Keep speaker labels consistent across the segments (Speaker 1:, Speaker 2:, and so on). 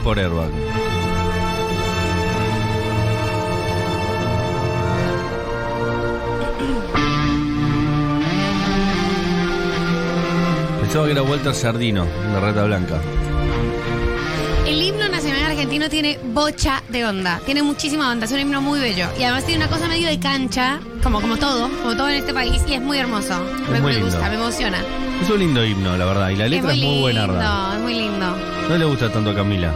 Speaker 1: por Airbag. Pensaba que era Walter Sardino, de Rata Blanca.
Speaker 2: El himno nacional argentino tiene bocha de onda. Tiene muchísima onda. Es un himno muy bello. Y además tiene una cosa medio de cancha, como, como todo, como todo en este país. Y es muy hermoso. Me,
Speaker 1: muy
Speaker 2: me
Speaker 1: lindo.
Speaker 2: gusta, me emociona.
Speaker 1: Es un lindo himno, la verdad. Y la letra es muy, buena.
Speaker 2: lindo,
Speaker 1: ¿verdad?
Speaker 2: es muy lindo.
Speaker 1: No le gusta tanto a Camila.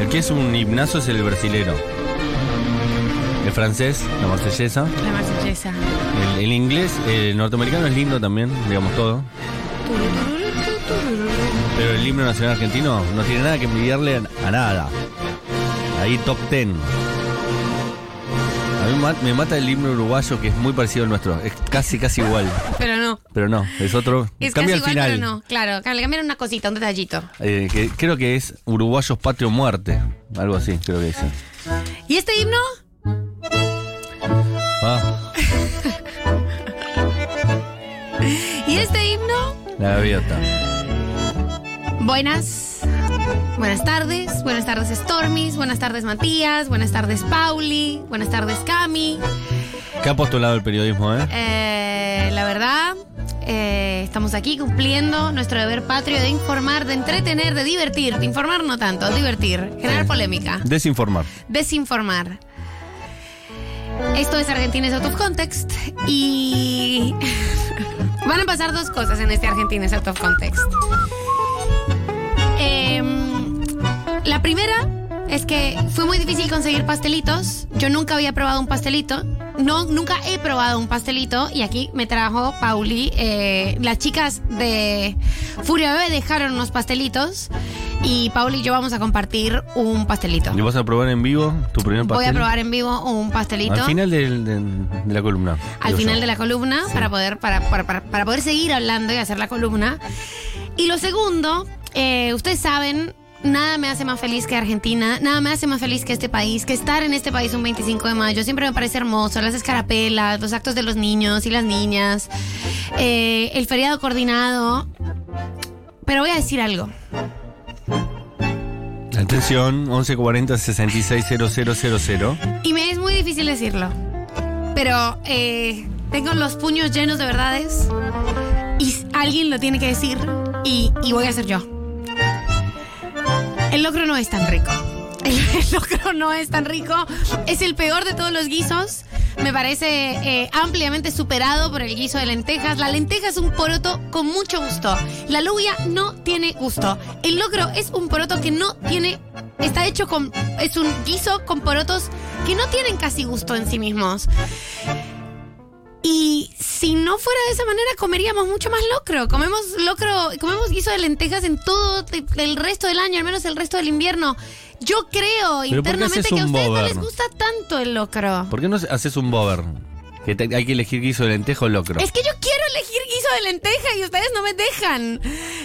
Speaker 1: El que es un himnazo es el brasilero. El francés, la marsellesa.
Speaker 2: La marsellesa.
Speaker 1: El, el inglés, el norteamericano es lindo también, digamos todo. Pero el himno nacional argentino no tiene nada que envidiarle a, a nada. Ahí top ten. A mí ma- me mata el himno uruguayo que es muy parecido al nuestro. Es casi, casi igual.
Speaker 2: Pero no.
Speaker 1: Pero no, es otro.
Speaker 2: Es
Speaker 1: Cambia
Speaker 2: casi
Speaker 1: al
Speaker 2: igual,
Speaker 1: final.
Speaker 2: pero no. Claro, le cambiaron una cosita, un detallito.
Speaker 1: Eh, que creo que es Uruguayos Patrio Muerte. Algo así, creo que dice.
Speaker 2: ¿Y este himno?
Speaker 1: Ah,
Speaker 2: ¿Y este himno?
Speaker 1: la gaviota.
Speaker 2: Buenas. Buenas tardes. Buenas tardes, Stormis. Buenas tardes, Matías. Buenas tardes, Pauli. Buenas tardes, Cami.
Speaker 1: ¿Qué ha postulado el periodismo, eh?
Speaker 2: Eh, la verdad, eh, estamos aquí cumpliendo nuestro deber patrio de informar, de entretener, de divertir. De informar no tanto, divertir. Generar polémica.
Speaker 1: Desinformar.
Speaker 2: Desinformar. Esto es Argentines Out of Context y van a pasar dos cosas en este Argentines Out of Context. La primera es que fue muy difícil conseguir pastelitos. Yo nunca había probado un pastelito. No, nunca he probado un pastelito y aquí me trajo Pauli. eh, las chicas de Furia Bebé dejaron unos pastelitos y Pauli y yo vamos a compartir un pastelito.
Speaker 1: ¿Y vas a probar en vivo tu primer pastel?
Speaker 2: Voy a probar en vivo un pastelito.
Speaker 1: Al final de la columna.
Speaker 2: al final
Speaker 1: yo.
Speaker 2: de la columna para poder para, para, para- para poder seguir hablando y hacer la columna. Y lo segundo, eh, ustedes saben, nada me hace más feliz que Argentina, nada me hace más feliz que este país, que estar en este país un 25 de mayo. Siempre me parece hermoso, las escarapelas, los actos de los niños y las niñas, eh, el feriado coordinado. Pero voy a decir algo.
Speaker 1: Atención, 1140 660000.
Speaker 2: Y me es muy difícil decirlo. Pero eh, tengo los puños llenos de verdades. Y alguien lo tiene que decir. Y, y voy a ser yo. El locro no es tan rico. El, el locro no es tan rico. Es el peor de todos los guisos. Me parece eh, ampliamente superado por el guiso de lentejas. La lenteja es un poroto con mucho gusto. La lubia no tiene gusto. El locro es un poroto que no tiene. Está hecho con. Es un guiso con porotos que no tienen casi gusto en sí mismos. Y si no fuera de esa manera, comeríamos mucho más locro. Comemos locro, comemos guiso de lentejas en todo el resto del año, al menos el resto del invierno. Yo creo
Speaker 1: ¿por qué
Speaker 2: internamente que a ustedes no les gusta tanto el locro.
Speaker 1: ¿Por qué no haces un bober? Que te- hay que elegir guiso de lentejo o locro.
Speaker 2: Es que yo quiero elegir guiso de lenteja y ustedes no me dejan.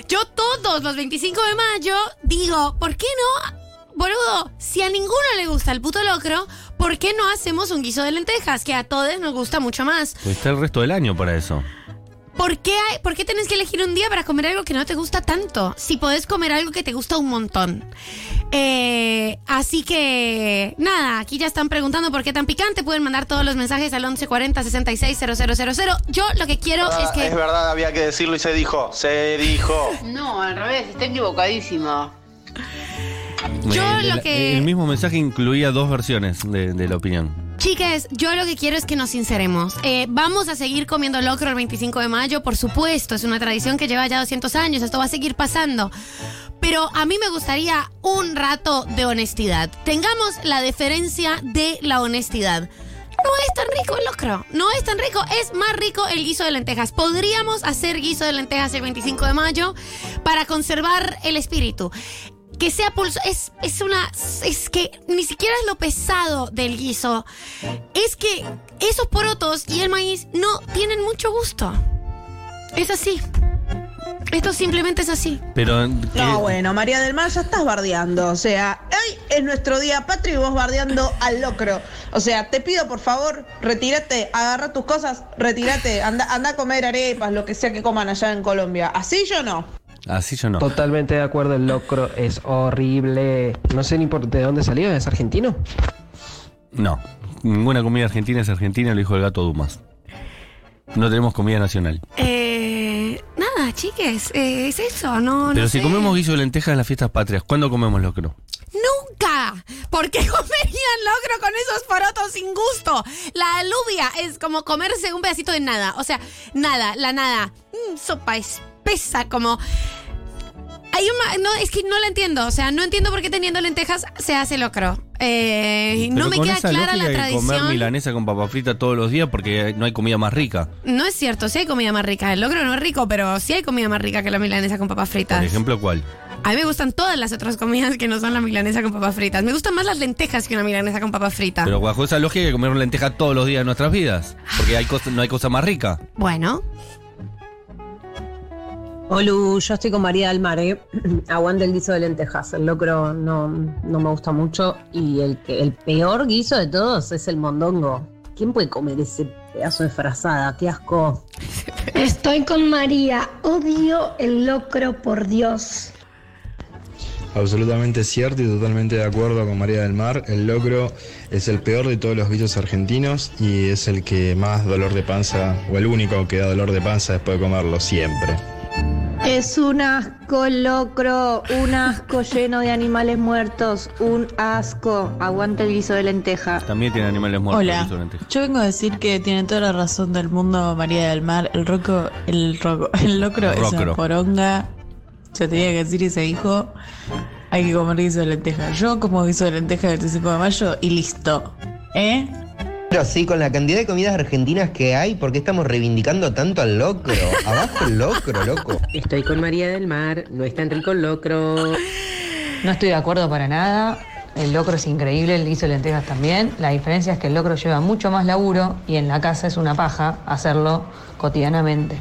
Speaker 2: Yo todos los 25 de mayo digo, ¿por qué no? Boludo, si a ninguno le gusta el puto locro, ¿por qué no hacemos un guiso de lentejas? Que a todos nos gusta mucho más.
Speaker 1: Pues está el resto del año para eso.
Speaker 2: ¿Por qué, hay- ¿Por qué tenés que elegir un día para comer algo que no te gusta tanto? Si podés comer algo que te gusta un montón. Eh, así que, nada, aquí ya están preguntando por qué tan picante. Pueden mandar todos los mensajes al 1140 660000. Yo lo que quiero es que.
Speaker 3: Es verdad, había que decirlo y se dijo. Se dijo.
Speaker 4: No, al revés, está equivocadísimo.
Speaker 2: Yo
Speaker 1: Eh,
Speaker 2: lo
Speaker 1: el,
Speaker 2: que-
Speaker 1: el mismo mensaje incluía dos versiones de, de la opinión.
Speaker 2: Chiques, yo lo que quiero es que nos sinceremos. Eh, vamos a seguir comiendo locro el 25 de mayo, por supuesto. Es una tradición que lleva ya 200 años. Esto va a seguir pasando. Pero a mí me gustaría un rato de honestidad. Tengamos la deferencia de la honestidad. no es tan rico el locro. No es tan rico. Es más rico el guiso de lentejas. Podríamos hacer guiso de lentejas el 25 de mayo para conservar el espíritu. Que sea pulso. Es, es una. Es que ni siquiera es lo pesado del guiso. Es que esos porotos y el maíz no tienen mucho gusto. Es así. Esto simplemente es así.
Speaker 1: Pero. ¿qué-
Speaker 5: No, bueno, María del Mar, ya estás bardeando. O sea, hoy es nuestro día patrio y vos bardeando al locro. O sea, te pido por favor, retírate, agarra tus cosas, retírate, anda, anda a comer arepas, lo que sea que coman allá en Colombia. Así yo no.
Speaker 1: Así yo no.
Speaker 6: Totalmente de acuerdo, el locro es horrible. No sé ni por de dónde salió, ¿es argentino?
Speaker 1: No. Ninguna comida argentina es argentina, lo dijo el gato Dumas. No tenemos comida nacional.
Speaker 2: Eh, nada, chiques. eh, es eso, no.
Speaker 1: Pero
Speaker 2: no
Speaker 1: si
Speaker 2: sé.
Speaker 1: comemos guiso de lentejas en las fiestas patrias, ¿cuándo comemos locro?
Speaker 2: ¡Nunca! ¿Por qué comerían locro con esos porotos sin gusto? La alubia es como comerse un pedacito de nada. O sea, nada, la nada. Mm, sopa espesa, como. Hay un no, es que no la entiendo. O sea, no entiendo por qué teniendo lentejas se hace locro. Eh, no me
Speaker 1: con
Speaker 2: queda
Speaker 1: esa
Speaker 2: clara la
Speaker 1: de comer
Speaker 2: tradición.
Speaker 1: milanesa con papa frita todos los días porque no hay comida más rica.
Speaker 2: No es cierto, sí hay comida más rica. El locro no es rico, pero sí hay comida más rica que la milanesa con papas fritas.
Speaker 1: Por ejemplo, ¿cuál?
Speaker 2: A mí me gustan todas las otras comidas que no son la milanesa con papas fritas. Me gustan más las lentejas que una milanesa con papas fritas.
Speaker 1: Pero bajo esa lógica hay que comer lenteja todos los días de nuestras vidas. Porque hay cosa, no hay cosa más rica.
Speaker 2: Bueno,
Speaker 7: Olu, yo estoy con María del Mar, ¿eh? Aguante el guiso de lentejas. El locro no, no me gusta mucho. Y el, que, el peor guiso de todos es el mondongo. ¿Quién puede comer ese pedazo de frazada? ¡Qué asco!
Speaker 8: Estoy con María. Odio el locro, por Dios.
Speaker 9: Absolutamente cierto y totalmente de acuerdo con María del Mar. El locro es el peor de todos los guisos argentinos y es el que más dolor de panza, o el único que da dolor de panza después de comerlo, siempre.
Speaker 8: Es un asco el locro, un asco lleno de animales muertos, un asco. Aguante el guiso de lenteja.
Speaker 1: También tiene animales muertos.
Speaker 10: Hola,
Speaker 1: guiso de lentejas.
Speaker 10: yo vengo a decir que tiene toda la razón del mundo María del Mar. El roco, el roco, el locro es una poronga. Yo tenía que decir y se dijo, hay que comer guiso de lenteja. Yo como guiso de lenteja el 25 de mayo y listo. ¿Eh?
Speaker 11: Pero sí, con la cantidad de comidas argentinas que hay, ¿por qué estamos reivindicando tanto al locro? Abajo el locro, loco.
Speaker 7: Estoy con María del Mar. No es tan rico el locro.
Speaker 12: No estoy de acuerdo para nada. El locro es increíble, el guiso de lentejas también. La diferencia es que el locro lleva mucho más laburo y en la casa es una paja hacerlo cotidianamente.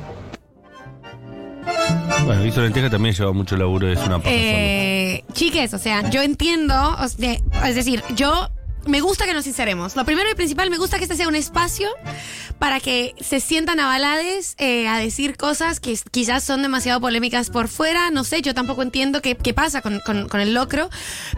Speaker 1: Bueno, guiso de lentejas también lleva mucho laburo, es una paja
Speaker 2: eh, chiques, o sea, yo entiendo, o sea, es decir, yo me gusta que nos sinceremos. Lo primero y principal, me gusta que este sea un espacio para que se sientan avalades eh, a decir cosas que quizás son demasiado polémicas por fuera. No sé, yo tampoco entiendo qué, pasa con, con- el locro.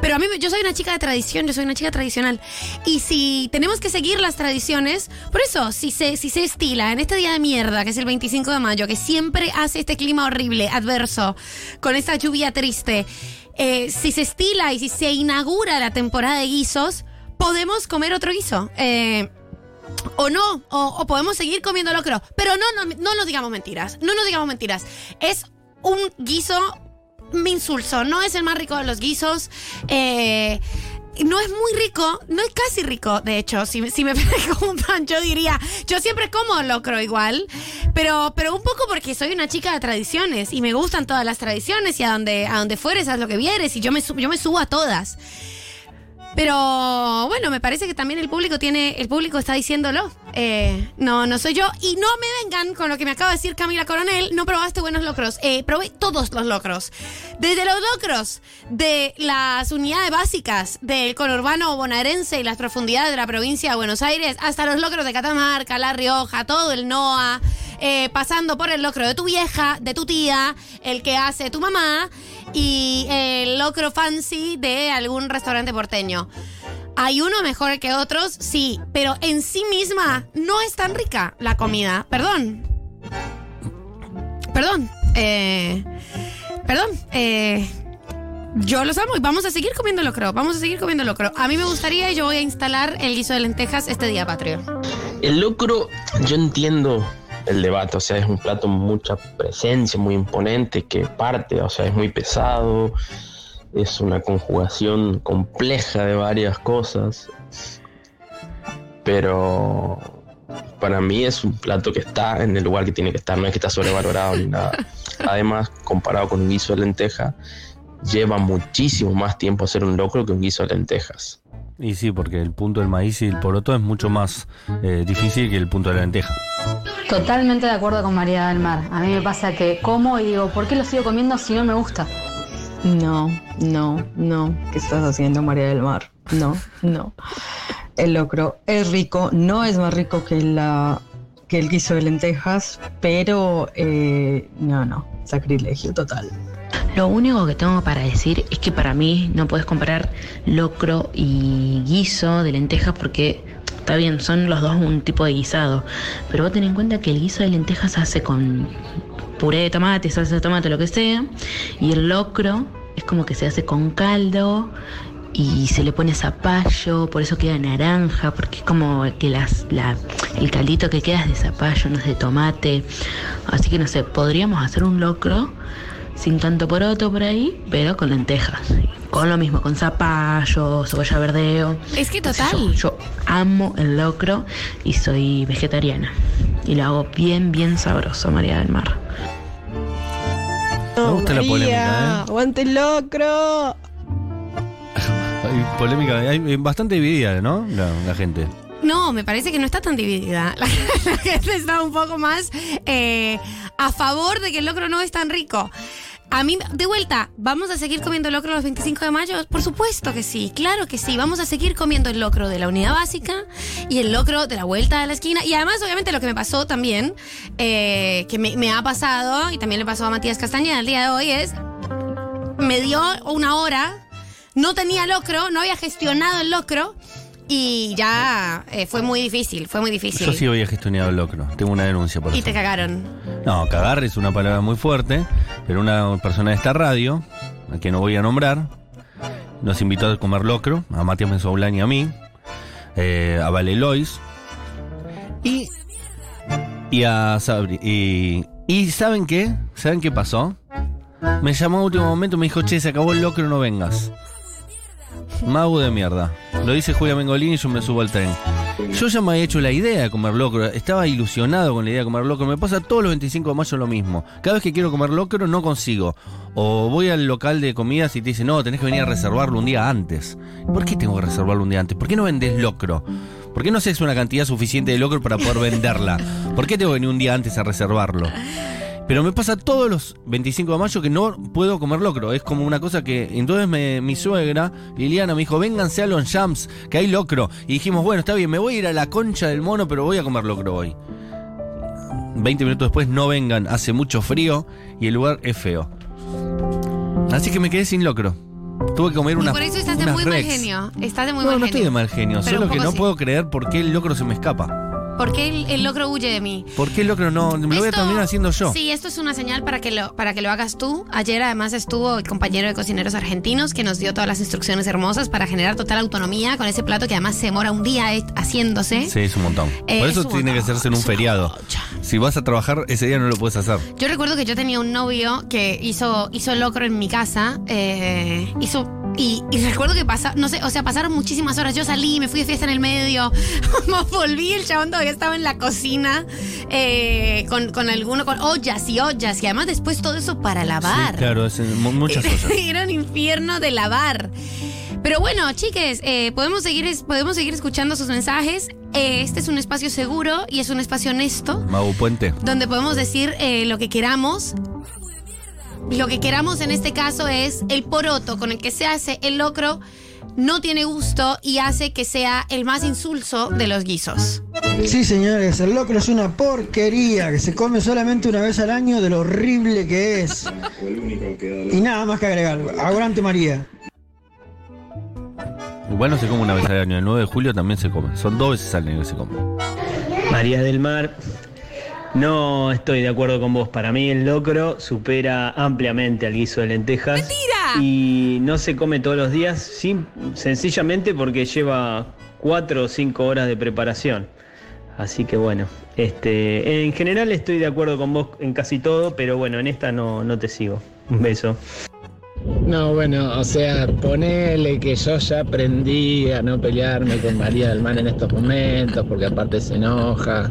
Speaker 2: Pero a mí, yo soy una chica de tradición, yo soy una chica tradicional. Y si tenemos que seguir las tradiciones, por eso, si se, si se estila en este día de mierda, que es el 25 de mayo, que siempre hace este clima horrible, adverso, con esta lluvia triste, eh, si se estila y si se inaugura la temporada de guisos, podemos comer otro guiso. Eh, o no, o, o podemos seguir comiendo locro. Pero no, no, no nos digamos mentiras. No nos digamos mentiras. Es un guiso insulso. No es el más rico de los guisos. Eh, no es muy rico, no es casi rico, de hecho, si, si me preguntan, yo diría, yo siempre como locro igual, pero, pero un poco porque soy una chica de tradiciones y me gustan todas las tradiciones y a donde, a donde fueres, haz lo que vieres y yo me, yo me subo a todas. Pero bueno, me parece que también el público tiene, el público está diciéndolo. Eh, no, no soy yo. Y no me vengan con lo que me acaba de decir Camila Coronel. No probaste buenos locros. Eh, probé todos los locros. Desde los locros de las unidades básicas del conurbano bonaerense y las profundidades de la provincia de Buenos Aires, hasta los locros de Catamarca, La Rioja, todo el NOA, eh, pasando por el locro de tu vieja, de tu tía, el que hace tu mamá y el locro fancy de algún restaurante porteño. Hay uno mejor que otros, sí, pero en sí misma no es tan rica la comida. Perdón. Perdón. Eh, perdón. Eh, yo los amo y vamos a seguir comiendo locro. Vamos a seguir comiendo locro. A mí me gustaría y yo voy a instalar el guiso de lentejas este día patrio.
Speaker 13: El locro, yo entiendo el debate, o sea, es un plato con mucha presencia, muy imponente, que parte, o sea, es muy pesado, es una conjugación compleja de varias cosas. pero para mí es un plato que está en el lugar que tiene que estar, no es que está sobrevalorado ni nada. Además, comparado con un guiso de lenteja, lleva muchísimo más tiempo hacer un locro que un guiso de lentejas.
Speaker 1: Y sí, porque el punto del maíz y el poroto es mucho más eh, difícil que el punto de la lenteja.
Speaker 14: Totalmente de acuerdo con María del Mar. A mí me pasa que como y digo, ¿por qué lo sigo comiendo si no me gusta?
Speaker 15: No, no, no. ¿Qué estás haciendo, María del Mar? No, no. El locro es rico, no es más rico que, la, que el guiso de lentejas, pero eh, no, no, sacrilegio total.
Speaker 16: Lo único que tengo para decir es que para mí no puedes comparar locro y guiso de lentejas porque está bien, son los dos un tipo de guisado, pero vos ten en cuenta que el guiso de lentejas se hace con puré de tomate, salsa de tomate, lo que sea, y el locro es como que se hace con caldo y se le pone zapallo, por eso queda naranja, porque es como que las, la, el caldito que queda es de zapallo, no es de tomate. Así que no sé, podríamos hacer un locro sin tanto poroto por ahí, pero con lentejas. Con lo mismo, con zapallo, cebolla verdeo.
Speaker 2: Es que total.
Speaker 16: Yo, yo amo el locro y soy vegetariana. Y lo hago bien, bien sabroso, María del Mar.
Speaker 1: Me gusta la polémica, ¿eh?
Speaker 5: Aguante el locro.
Speaker 1: Hay polémica, hay bastante dividida, ¿no? La, la gente.
Speaker 2: No, me parece que no está tan dividida. La, la gente está un poco más eh, a favor de que el locro no es tan rico. A mí, de vuelta, ¿vamos a seguir comiendo locro los 25 de mayo? Por supuesto que sí, claro que sí. Vamos a seguir comiendo el locro de la unidad básica y el locro de la vuelta de la esquina. Y además, obviamente, lo que me pasó también, eh, que me, ha pasado, y también le pasó a Matías Castañeda el día de hoy, es, me dio una hora, no tenía locro, no había gestionado el locro. Y ya eh, fue muy difícil, fue muy difícil.
Speaker 1: Yo sí había gestionado el locro. Tengo una denuncia por
Speaker 2: y
Speaker 1: eso.
Speaker 2: te cagaron.
Speaker 1: No, cagar es una palabra muy fuerte, pero una persona de esta radio, a quien no voy a nombrar, nos invitó a comer locro, a Matías Mensoblán y a mí, eh, a Vale Lois, y, y a Sabri. Y, y ¿saben qué? ¿Saben qué pasó? Me llamó a último momento me dijo, che, se acabó el locro, no vengas. Mago de mierda. Lo dice Julia Mengolini y yo me subo al tren. Yo ya me había hecho la idea de comer locro. Estaba ilusionado con la idea de comer locro. Me pasa todos los 25 de mayo lo mismo. Cada vez que quiero comer locro no consigo. O voy al local de comidas y te dicen, no, tenés que venir a reservarlo un día antes. ¿Por qué tengo que reservarlo un día antes? ¿Por qué no vendés locro? ¿Por qué no haces una cantidad suficiente de locro para poder venderla? ¿Por qué tengo que venir un día antes a reservarlo? Pero me pasa todos los 25 de mayo que no puedo comer locro. Es como una cosa que. Entonces me- mi suegra, Liliana, me dijo: Vénganse a los jams, que hay locro. Y dijimos: Bueno, está bien, me voy a ir a la concha del mono, pero voy a comer locro hoy. 20 minutos después, no vengan, hace mucho frío y el lugar es feo. Así que me quedé sin locro. Tuve que comer
Speaker 2: y
Speaker 1: una.
Speaker 2: por eso estás de muy mal genio. Estás de muy
Speaker 1: No,
Speaker 2: mal
Speaker 1: no
Speaker 2: genio.
Speaker 1: estoy de mal genio, solo que no
Speaker 2: sí.
Speaker 1: puedo creer por qué el locro se me escapa.
Speaker 2: ¿Por qué el, el locro huye de mí?
Speaker 1: ¿Por qué el locro no? Me lo voy a terminar haciendo yo.
Speaker 2: Sí, esto es una señal para que lo para que lo hagas tú. Ayer además estuvo el compañero de cocineros argentinos que nos dio todas las instrucciones hermosas para generar total autonomía con ese plato que además se demora un día eh, haciéndose.
Speaker 1: Sí, es un montón.
Speaker 2: Eh,
Speaker 1: Por
Speaker 2: es
Speaker 1: eso tiene que hacerse en un feriado. Si vas a trabajar, ese día no lo puedes hacer.
Speaker 2: Yo recuerdo que yo tenía un novio que hizo, hizo locro en mi casa. eh, hizo. Y, y recuerdo que pasa, no sé, o sea, pasaron muchísimas horas. Yo salí, me fui de fiesta en el medio, volví, el chabón todavía estaba en la cocina eh, con, con alguno, con ollas y ollas. Y además después todo eso para lavar.
Speaker 1: Sí, claro, es mu- muchas cosas.
Speaker 2: Era un infierno de lavar. Pero bueno, chiques, eh, podemos, seguir, podemos seguir escuchando sus mensajes. Eh, este es un espacio seguro y es un espacio honesto
Speaker 1: Mago Puente.
Speaker 2: donde podemos decir eh, lo que queramos. Lo que queramos en este caso es el poroto con el que se hace el locro no tiene gusto y hace que sea el más insulso de los guisos.
Speaker 17: Sí, señores, el locro es una porquería que se come solamente una vez al año de lo horrible que es. Y nada más que agregar. Aguante María.
Speaker 1: Igual no se come una vez al año. El 9 de julio también se come. Son dos veces al año que se come.
Speaker 18: María del Mar, no estoy de acuerdo con vos. Para mí el locro supera ampliamente al guiso de lentejas. ¡Mentira! Y no se come todos los días, sim- sencillamente porque lleva cuatro o cinco horas de preparación. Así que bueno, este, en general estoy de acuerdo con vos en casi todo, pero bueno, en esta no, no te sigo. Un beso.
Speaker 19: No, bueno, o sea, ponele que yo ya aprendí a no pelearme con María del Mar en estos momentos, porque aparte se enoja.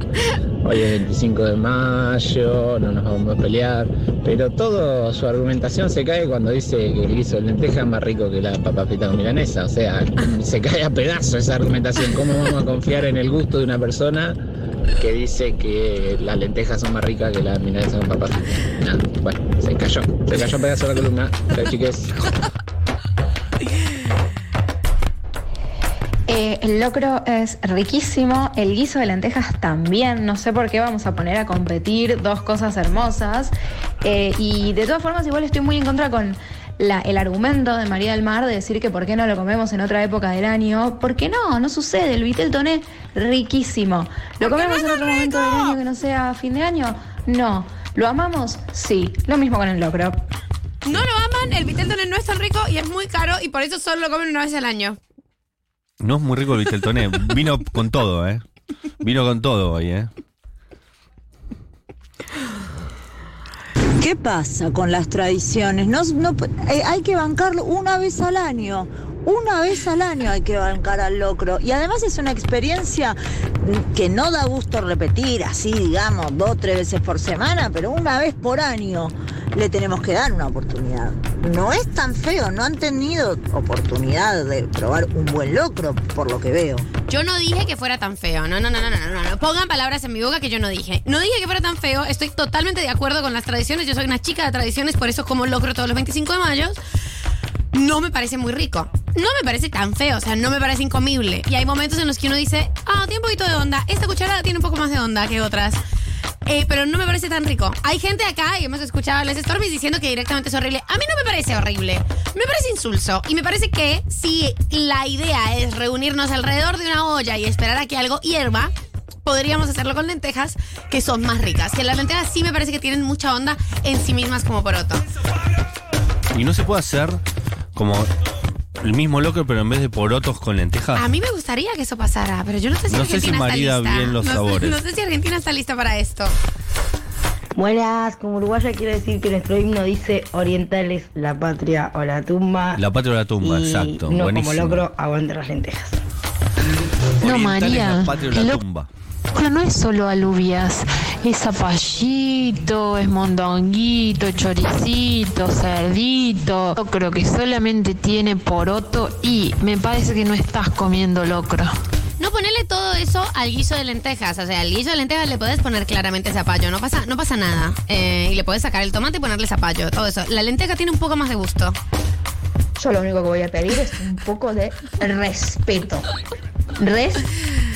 Speaker 19: Hoy es 25 de mayo, no nos vamos a pelear. Pero toda su argumentación se cae cuando dice que el guiso de lenteja es más rico que la papa frita milanesa. O sea, se cae a pedazos esa argumentación. ¿Cómo vamos a confiar en el gusto de una persona que dice que las lentejas son más ricas que las milanesas con papas? Nada, bueno, se cayó. Se cayó a pedazos la columna. Chao, chiques.
Speaker 20: Eh, el locro es riquísimo, el guiso de lentejas también, no sé por qué vamos a poner a competir dos cosas hermosas. Eh, y de todas formas igual estoy muy en contra con la- el argumento de María del Mar de decir que por qué no lo comemos en otra época del año, porque no, no sucede, el vitel toné riquísimo. ¿Lo comemos en otro momento del año que no sea fin de año? No. ¿Lo amamos? Sí. Lo mismo con el locro.
Speaker 2: No lo aman, el vitel toné no es tan rico y es muy caro y por eso solo lo comen una vez al año.
Speaker 1: No es muy rico el Viteltoné. Vino con todo, ¿eh? Vino con todo hoy, ¿eh?
Speaker 21: ¿Qué pasa con las tradiciones? No, eh, hay que bancarlo una vez al año. Una vez al año hay que bancar al locro. Y además es una experiencia que no da gusto repetir, así digamos, dos o tres veces por semana, pero una vez por año le tenemos que dar una oportunidad. No es tan feo, no han tenido oportunidad de probar un buen locro, por lo que veo.
Speaker 2: Yo no dije que fuera tan feo. No, no, no, no, no, no, no. Pongan palabras en mi boca que yo no dije. No dije que fuera tan feo. Estoy totalmente de acuerdo con las tradiciones. Yo soy una chica de tradiciones, por eso como locro todos los 25 de mayo. No me parece muy rico. No me parece tan feo, o sea, no me parece incomible. Y hay momentos en los que uno dice, ah, tiene un poquito de onda. Esta cucharada tiene un poco más de onda que otras. Eh, pero no me parece tan rico. Hay gente acá, y hemos escuchado a Les Stormis diciendo que directamente es horrible. A mí no me parece horrible. Me parece insulso. Y me parece que si la idea es reunirnos alrededor de una olla y esperar a que algo hierva, podríamos hacerlo con lentejas que son más ricas. Que las lentejas sí me parece que tienen mucha onda en sí mismas como poroto.
Speaker 1: Y no se puede hacer como el mismo locro, pero en vez de porotos con lentejas.
Speaker 2: A mí me gustaría que eso pasara, pero yo no sé si
Speaker 1: No sé si
Speaker 2: Argentina
Speaker 1: marida
Speaker 2: está lista.
Speaker 1: bien los
Speaker 2: No sé-
Speaker 1: sabores.
Speaker 2: No sé si Argentina está lista para esto.
Speaker 22: Buenas, como uruguaya quiero decir que nuestro himno dice orientales, la patria o la tumba.
Speaker 1: La patria o la tumba,
Speaker 22: y
Speaker 1: exacto.
Speaker 22: No
Speaker 1: buenísimo.
Speaker 22: como locro, aguante las lentejas.
Speaker 1: Orientales,
Speaker 23: No, María,
Speaker 1: La patria o la
Speaker 23: lo-
Speaker 1: tumba.
Speaker 23: Pero no es solo alubias, es zapallito, es mondonguito, choricito, cerdito. Locro que solamente tiene poroto y me parece que no estás comiendo locro.
Speaker 2: No ponerle todo eso al guiso de lentejas. O sea, al guiso de lentejas le puedes poner claramente zapallo. No pasa, no pasa nada. Eh, y le puedes sacar el tomate y ponerle zapallo. Todo eso. La lenteja tiene un poco más de gusto.
Speaker 20: Yo lo único que voy a pedir es un poco de respeto. Respeto.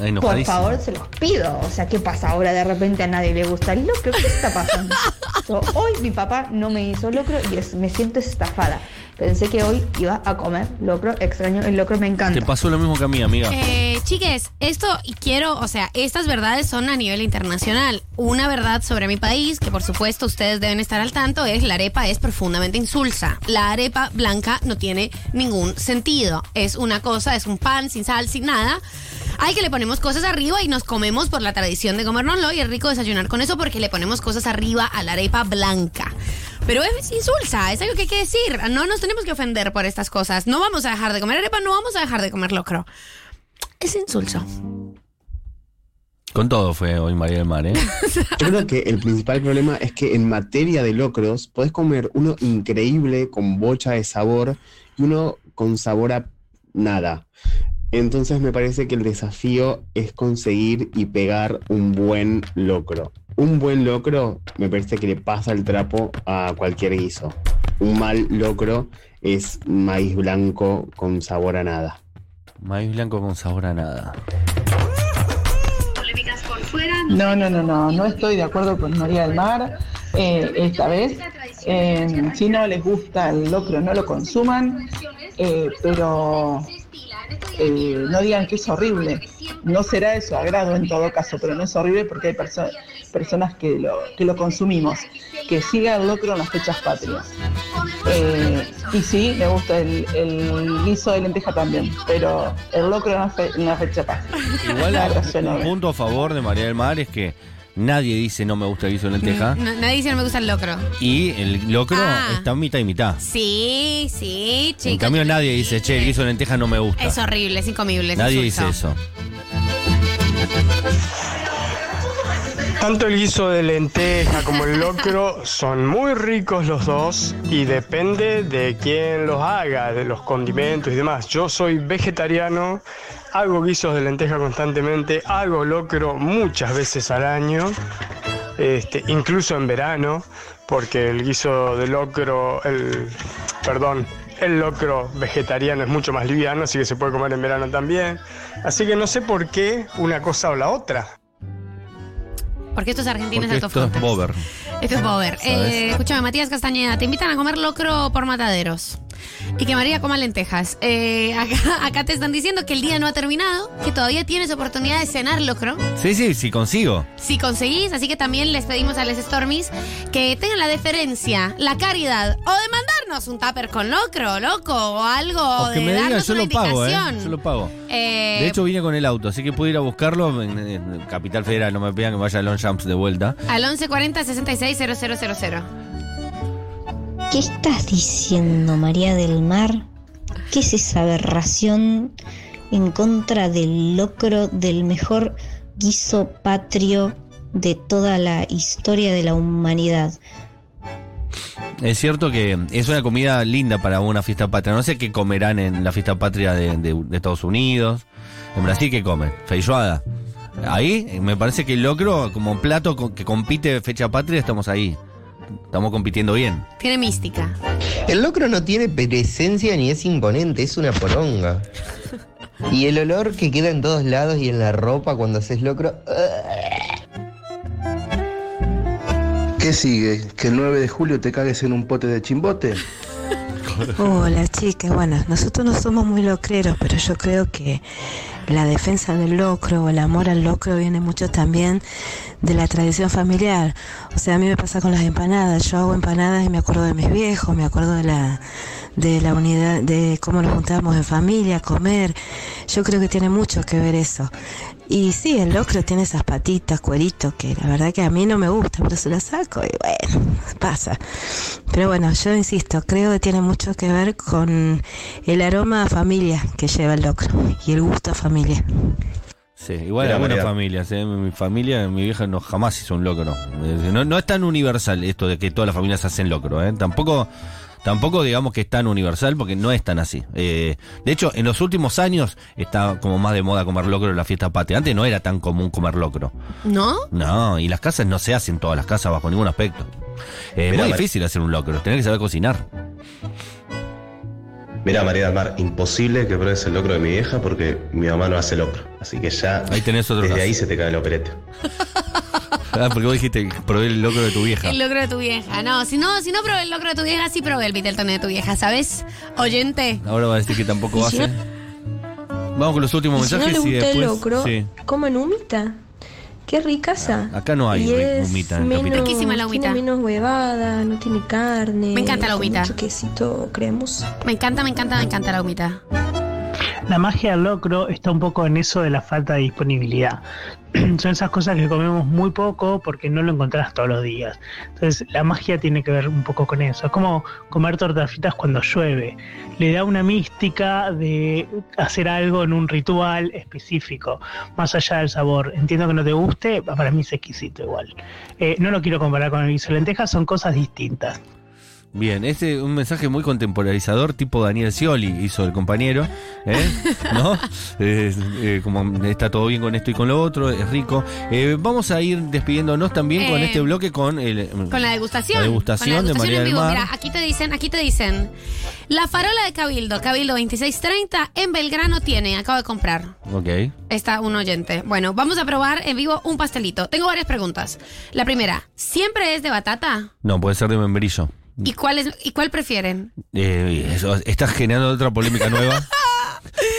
Speaker 1: Ay,
Speaker 20: Por favor, se los pido. O sea, ¿qué pasa ahora? De repente a nadie le gusta el locro. ¿Qué está pasando? Yo, hoy mi papá no me hizo locro y es- me siento estafada. Pensé que hoy iba a comer locro. Extraño el locro, me encanta.
Speaker 1: Te pasó lo mismo que a mí, amiga.
Speaker 2: Eh, chiques, esto y quiero, o sea, estas verdades son a nivel internacional. Una verdad sobre mi país, que por supuesto ustedes deben estar al tanto, es la arepa es profundamente insulsa. La arepa blanca no tiene ningún sentido. Es una cosa, es un pan sin sal, sin nada. Hay que le ponemos cosas arriba y nos comemos por la tradición de comérnoslo y es rico desayunar con eso porque le ponemos cosas arriba a la arepa blanca. Pero es insulsa, es algo que hay que decir. No nos tenemos que ofender por estas cosas. No vamos a dejar de comer arepa, no vamos a dejar de comer locro. Es insulso.
Speaker 1: Con todo fue hoy María del Mar, ¿eh?
Speaker 24: Yo creo que el principal problema es que en materia de locros podés comer uno increíble con bocha de sabor y uno con sabor a nada. Entonces me parece que el desafío es conseguir y pegar un buen locro. Un buen locro me parece que le pasa el trapo a cualquier guiso. Un mal locro es maíz blanco con sabor a nada.
Speaker 1: Maíz blanco con sabor a nada.
Speaker 10: No, no, no, no, no estoy de acuerdo con María del Mar eh, esta vez. Eh, si no les gusta el locro, no lo consuman, eh, pero eh, no digan que es horrible. No será de su agrado en todo caso, pero no es horrible porque hay perso- personas que lo, que lo consumimos. Que siga el locro en las fechas patrias. Eh, y sí, me gusta el, el guiso de lenteja también, pero el locro en la, fe- en la fecha patria.
Speaker 1: Igual un punto a favor de María del Mar es que Nadie dice no me gusta el guiso de lenteja.
Speaker 2: No- nadie dice no me gusta el locro.
Speaker 1: Y el locro
Speaker 2: Ah.
Speaker 1: está mitad y mitad.
Speaker 2: Sí, sí, chicos.
Speaker 1: en cambio nadie dice, che, el guiso de lenteja no me gusta.
Speaker 2: Es horrible, es incomible. es
Speaker 1: nadie dice eso.
Speaker 25: Tanto el guiso de lenteja como el locro son muy ricos los dos y depende de quién los haga, de los condimentos y demás. Yo soy vegetariano, hago guisos de lenteja constantemente, hago locro muchas veces al año, este, incluso en verano, porque el guiso de locro, el, perdón, el locro vegetariano es mucho más liviano, así que se puede comer en verano también. Así que no sé por qué una cosa o la otra.
Speaker 2: Porque esto es Argentina
Speaker 1: Porque
Speaker 2: es
Speaker 1: esto es bober.
Speaker 2: Esto es Bober. Eh, escúchame, Matías Castañeda, te invitan a comer locro por mataderos. Y que María coma lentejas. Eh, acá, acá te están diciendo que el día no ha terminado, que todavía tienes oportunidad de cenar locro.
Speaker 1: Sí, sí, sí consigo.
Speaker 2: Si conseguís, así que también les pedimos a les Stormies que tengan la deferencia, la caridad, o de mandarnos un tupper con locro, loco, o algo,
Speaker 1: O que
Speaker 2: de
Speaker 1: me digan,
Speaker 2: darnos
Speaker 1: yo
Speaker 2: una
Speaker 1: lo pago, ¿eh? Yo lo pago.
Speaker 2: Eh,
Speaker 1: De hecho, vine con el auto, así que puedo ir a buscarlo en, en Capital Federal. No me pidan que vaya a Long Jumps de vuelta.
Speaker 2: al 1140 66 000.
Speaker 26: ¿Qué estás diciendo, María del Mar? ¿Qué es esa aberración en contra del locro del mejor guiso patrio de toda la historia de la humanidad?
Speaker 1: Es cierto que es una comida linda para una fiesta patria. No sé qué comerán en la fiesta patria de, de- Estados Unidos. En Brasil, ¿qué comen? Feijoada. Ahí me parece que el locro, como plato que compite fecha patria, estamos ahí. Estamos compitiendo bien.
Speaker 2: Tiene mística.
Speaker 11: El locro no tiene presencia ni es imponente, es una poronga. Y el olor que queda en todos lados y en la ropa cuando haces locro.
Speaker 27: ¿Qué sigue? ¿Que el 9 de julio te cagues en un pote de chimbote?
Speaker 28: Hola chicas, bueno, nosotros no somos muy locreros, pero yo creo que la defensa del locro o el amor al locro viene mucho también de la tradición familiar. O sea, a mí me pasa con las empanadas, yo hago empanadas y me acuerdo de mis viejos, me acuerdo de la de la unidad, de cómo nos juntábamos en familia a comer. Yo creo que tiene mucho que ver eso. Y sí, el locro tiene esas patitas, cueritos, que la verdad que a mí no me gusta, pero se las saco y bueno, pasa. Pero bueno, yo insisto, creo que tiene mucho que ver con el aroma a familia que lleva el locro y el gusto a familia.
Speaker 1: Sí, igual algunas
Speaker 27: María.
Speaker 1: familias, ¿eh? Mi familia, mi vieja no jamás hizo un locro. No, no es tan universal esto de que todas las familias hacen locro, ¿eh? Tampoco, tampoco digamos que es tan universal porque no es tan así. Eh, de hecho, en los últimos años está como más de moda comer locro en la fiesta patria. Antes no era tan común comer locro.
Speaker 2: ¿No?
Speaker 1: No, y las casas no se hacen todas las casas bajo ningún aspecto. Eh, Es muy difícil hacer un locro, tenés que saber cocinar.
Speaker 27: Mirá, María del Mar, imposible que pruebes el locro de mi vieja porque mi mamá no hace locro. Así que ya.
Speaker 1: Ahí tenés otro
Speaker 27: Desde
Speaker 1: caso.
Speaker 27: ahí se te cae el operete.
Speaker 1: Ah, porque vos dijiste, probé el locro de tu vieja.
Speaker 2: El locro de tu vieja. No, si no, si no probé el locro de tu vieja, sí probé el Vitelton de tu vieja, ¿sabes? Oyente.
Speaker 1: Ahora va a decir que tampoco hace. Vamos con los últimos
Speaker 29: Y si no
Speaker 1: mensajes y después.
Speaker 29: locro,
Speaker 1: Sí.
Speaker 29: comen humita. Qué ricaza.
Speaker 1: Acá no hay
Speaker 29: es
Speaker 1: humita en
Speaker 29: menos.
Speaker 2: Riquísima la humita.
Speaker 29: Tiene menos huevada, no tiene carne.
Speaker 2: Me encanta la humita.
Speaker 29: Mucho quesito cremoso.
Speaker 2: Me encanta, me encanta, me encanta la humita.
Speaker 30: La magia del locro está un poco en eso de la falta de disponibilidad. Son esas cosas que comemos muy poco porque no lo encontrás todos los días. Entonces la magia tiene que ver un poco con eso. Es como comer tortas fritas cuando llueve. Le da una mística de hacer algo en un ritual específico, más allá del sabor. Entiendo que no te guste, para mí es exquisito igual. Eh, no lo quiero comparar con el guiso de lentejas, son cosas distintas.
Speaker 1: Bien, este es un mensaje muy contemporarizador, tipo Daniel Scioli hizo el compañero, ¿eh? ¿no? Eh, eh, como está todo bien con esto y con lo otro, es rico. Eh, vamos a ir despidiéndonos también con este bloque con el
Speaker 2: Con la degustación.
Speaker 1: La degustación
Speaker 2: Con la
Speaker 1: de María del. Mar.
Speaker 2: Mira, aquí te dicen, aquí te dicen. La farola de Cabildo, Cabildo 2630, en Belgrano tiene, acabo de comprar.
Speaker 1: Ok.
Speaker 2: Está un oyente. Bueno, vamos a probar en vivo un pastelito. Tengo varias preguntas. La primera, ¿siempre es de batata?
Speaker 1: No, puede ser de membrillo.
Speaker 2: ¿Y cuál, es, ¿y cuál prefieren?
Speaker 1: Eh, eso, estás generando otra polémica nueva.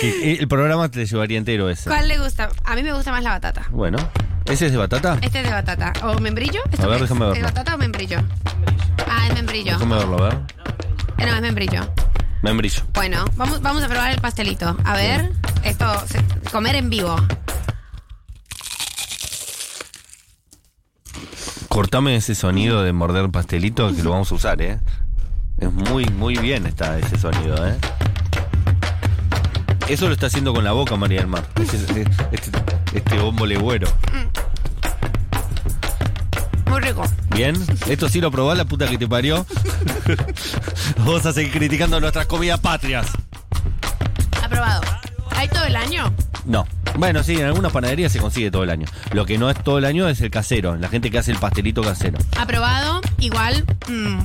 Speaker 1: Que el programa te llevaría entero ese.
Speaker 2: ¿Cuál le gusta? A mí me gusta más la batata.
Speaker 1: Bueno, ¿ese es de batata?
Speaker 2: Este es de batata. ¿O membrillo? ¿Esto
Speaker 1: A ver, déjame verlo.
Speaker 2: ¿Es batata o membrillo? Ah, es membrillo.
Speaker 1: Déjame verlo, a ver.
Speaker 2: Eh, no, es membrillo.
Speaker 1: Membrillo.
Speaker 2: Bueno, vamos, vamos a probar el pastelito. A ver, esto, se- comer en vivo.
Speaker 1: Cortame ese sonido de morder pastelito que lo vamos a usar, ¿eh? Es muy, muy bien está ese sonido, ¿eh? Eso lo está haciendo con la boca María del Mar. Este, este, este bombo legüero.
Speaker 2: Muy rico.
Speaker 1: ¿Bien? Esto sí lo probó la puta que te parió. Vos a seguir criticando nuestras comidas patrias.
Speaker 2: Aprobado. ¿Hay todo el año?
Speaker 1: No. Bueno, sí, en algunas panaderías se consigue todo el año. Lo que no es todo el año es el casero, la gente que hace el pastelito casero.
Speaker 2: Aprobado. Igual. mm,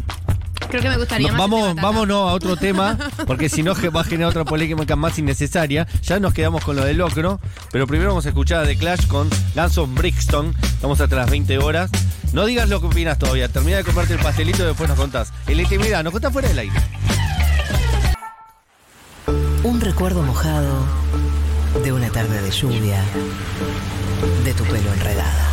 Speaker 2: creo que me gustaría
Speaker 1: No,
Speaker 2: más.
Speaker 1: vamos, vámonos a otro tema, porque si no ge- va a generar otra polémica más innecesaria. Ya nos quedamos con lo del locro, pero primero vamos a escuchar a The Clash con of Brixton. Estamos hasta las 20 horas. No digas lo que opinas todavía. Termina de comerte el pastelito y después nos contás. En la intimidad, nos contás fuera del aire.
Speaker 31: Un recuerdo mojado de una tarde de lluvia, de tu pelo enredado.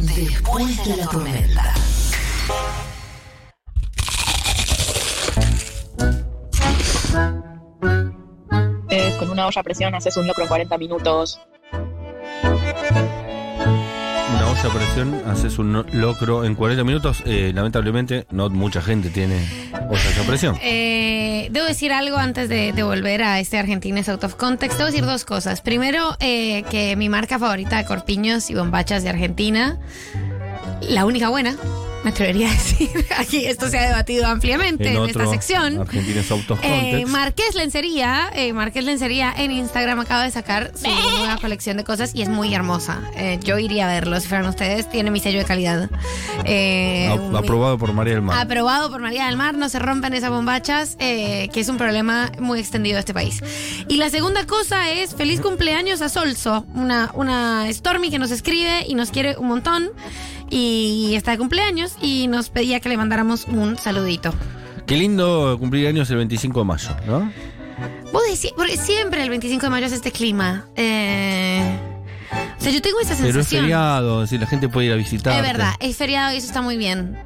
Speaker 31: Después de la tormenta.
Speaker 32: Eh, con una olla a presión haces un locro en 40 minutos.
Speaker 1: Olla presión, haces un locro en 40 minutos. Eh, lamentablemente, no mucha gente tiene ollas presión.
Speaker 2: Eh, debo decir algo antes de, de volver a este Argentines Out of Context. Debo decir dos cosas. Primero, eh, que mi marca favorita de corpiños y bombachas de Argentina, la única buena, me atrevería a decir. Aquí esto se ha debatido ampliamente en, esta
Speaker 1: otro,
Speaker 2: sección.
Speaker 1: Argentinos Out of
Speaker 2: Eh. Marqués Lencería, eh, Marqués Lencería en Instagram acaba de sacar su nueva colección de cosas y es muy hermosa. Eh, yo iría a verlo si fueran ustedes. Tiene mi sello de calidad. Eh,
Speaker 1: aprobado por María del Mar.
Speaker 2: Aprobado por María del Mar, no se rompen esas bombachas, eh, que es un problema muy extendido de este país. Y la segunda cosa es feliz cumpleaños a Solso, una, una Stormy que nos escribe y nos quiere un montón y está de cumpleaños y nos pedía que le mandáramos un saludito.
Speaker 1: Qué lindo cumplir años el 25 de mayo, ¿no?
Speaker 2: Vos decís, porque siempre el 25 de mayo es este clima. Eh, o sea, yo tengo esa
Speaker 1: Pero es
Speaker 2: sensación.
Speaker 1: feriado, si la gente puede ir a visitar.
Speaker 2: Es verdad, es feriado y eso está muy bien.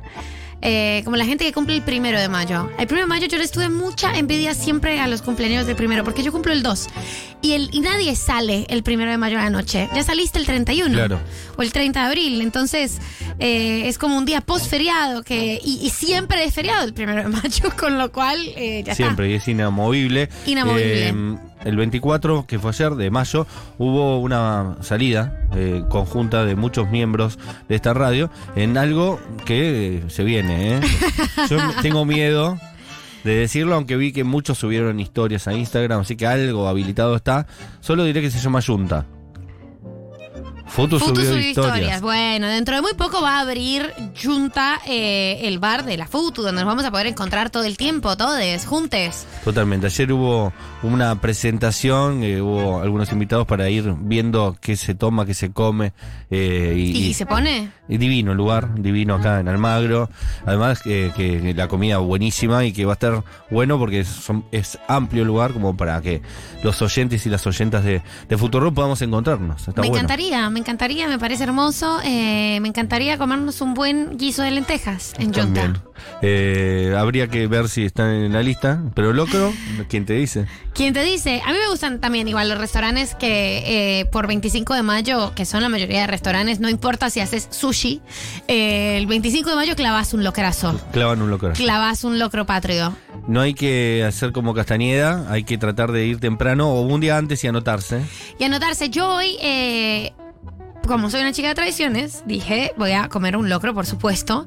Speaker 2: Eh, como la gente que cumple el primero de mayo. El primero de mayo yo les tuve mucha envidia siempre a los cumpleaños del primero, porque yo cumplo el 2. Y, el, y nadie sale el primero de mayo a la noche. Ya saliste el 31.
Speaker 1: Claro.
Speaker 2: O el 30 de abril. Entonces, eh, es como un día post feriado. Que, y, y siempre es feriado el primero de mayo, con lo cual eh, ya
Speaker 1: Siempre, y es inamovible.
Speaker 2: Inamovible.
Speaker 1: El 24, que fue ayer, de mayo, hubo una salida eh, conjunta de muchos miembros de esta radio en algo que eh, se viene. ¿eh? Yo tengo miedo de decirlo, aunque vi que muchos subieron historias a Instagram, así que algo habilitado está. Solo diré que se llama Junta. Fotos
Speaker 2: Futu
Speaker 1: subió
Speaker 2: subió
Speaker 1: historias.
Speaker 2: historias. Bueno, dentro de muy poco va a abrir Junta eh, el bar de la Futu, donde nos vamos a poder encontrar todo el tiempo, todos, juntes.
Speaker 1: Totalmente. Ayer hubo una presentación, eh, hubo algunos invitados para ir viendo qué se toma, qué se come. eh, y,
Speaker 2: ¿Y,
Speaker 1: y-
Speaker 2: se pone?
Speaker 1: divino el lugar, divino acá en Almagro. Además que, que la comida buenísima y que va a estar bueno porque son- es amplio el lugar como para que los oyentes y las oyentas de, de Futuro podamos encontrarnos. Está
Speaker 2: me
Speaker 1: bueno.
Speaker 2: encantaría, me encantaría, me parece hermoso. eh, me encantaría comernos un buen guiso de lentejas en.
Speaker 1: También. Eh, habría que ver si están en la lista. Pero locro, ¿quién te dice?
Speaker 2: ¿Quién te dice? A mí me gustan también igual los restaurantes que eh, por 25 de mayo, que son la mayoría de restaurantes, no importa si haces sushi, eh, el 25 de mayo clavas un locrazo.
Speaker 1: Clavan un locro.
Speaker 2: Clavas un locro patrio.
Speaker 1: No hay que hacer como Castañeda, hay que tratar de ir temprano o un día antes y anotarse.
Speaker 2: Y anotarse, yo hoy, como soy una chica de tradiciones, dije, voy a comer un locro, por supuesto.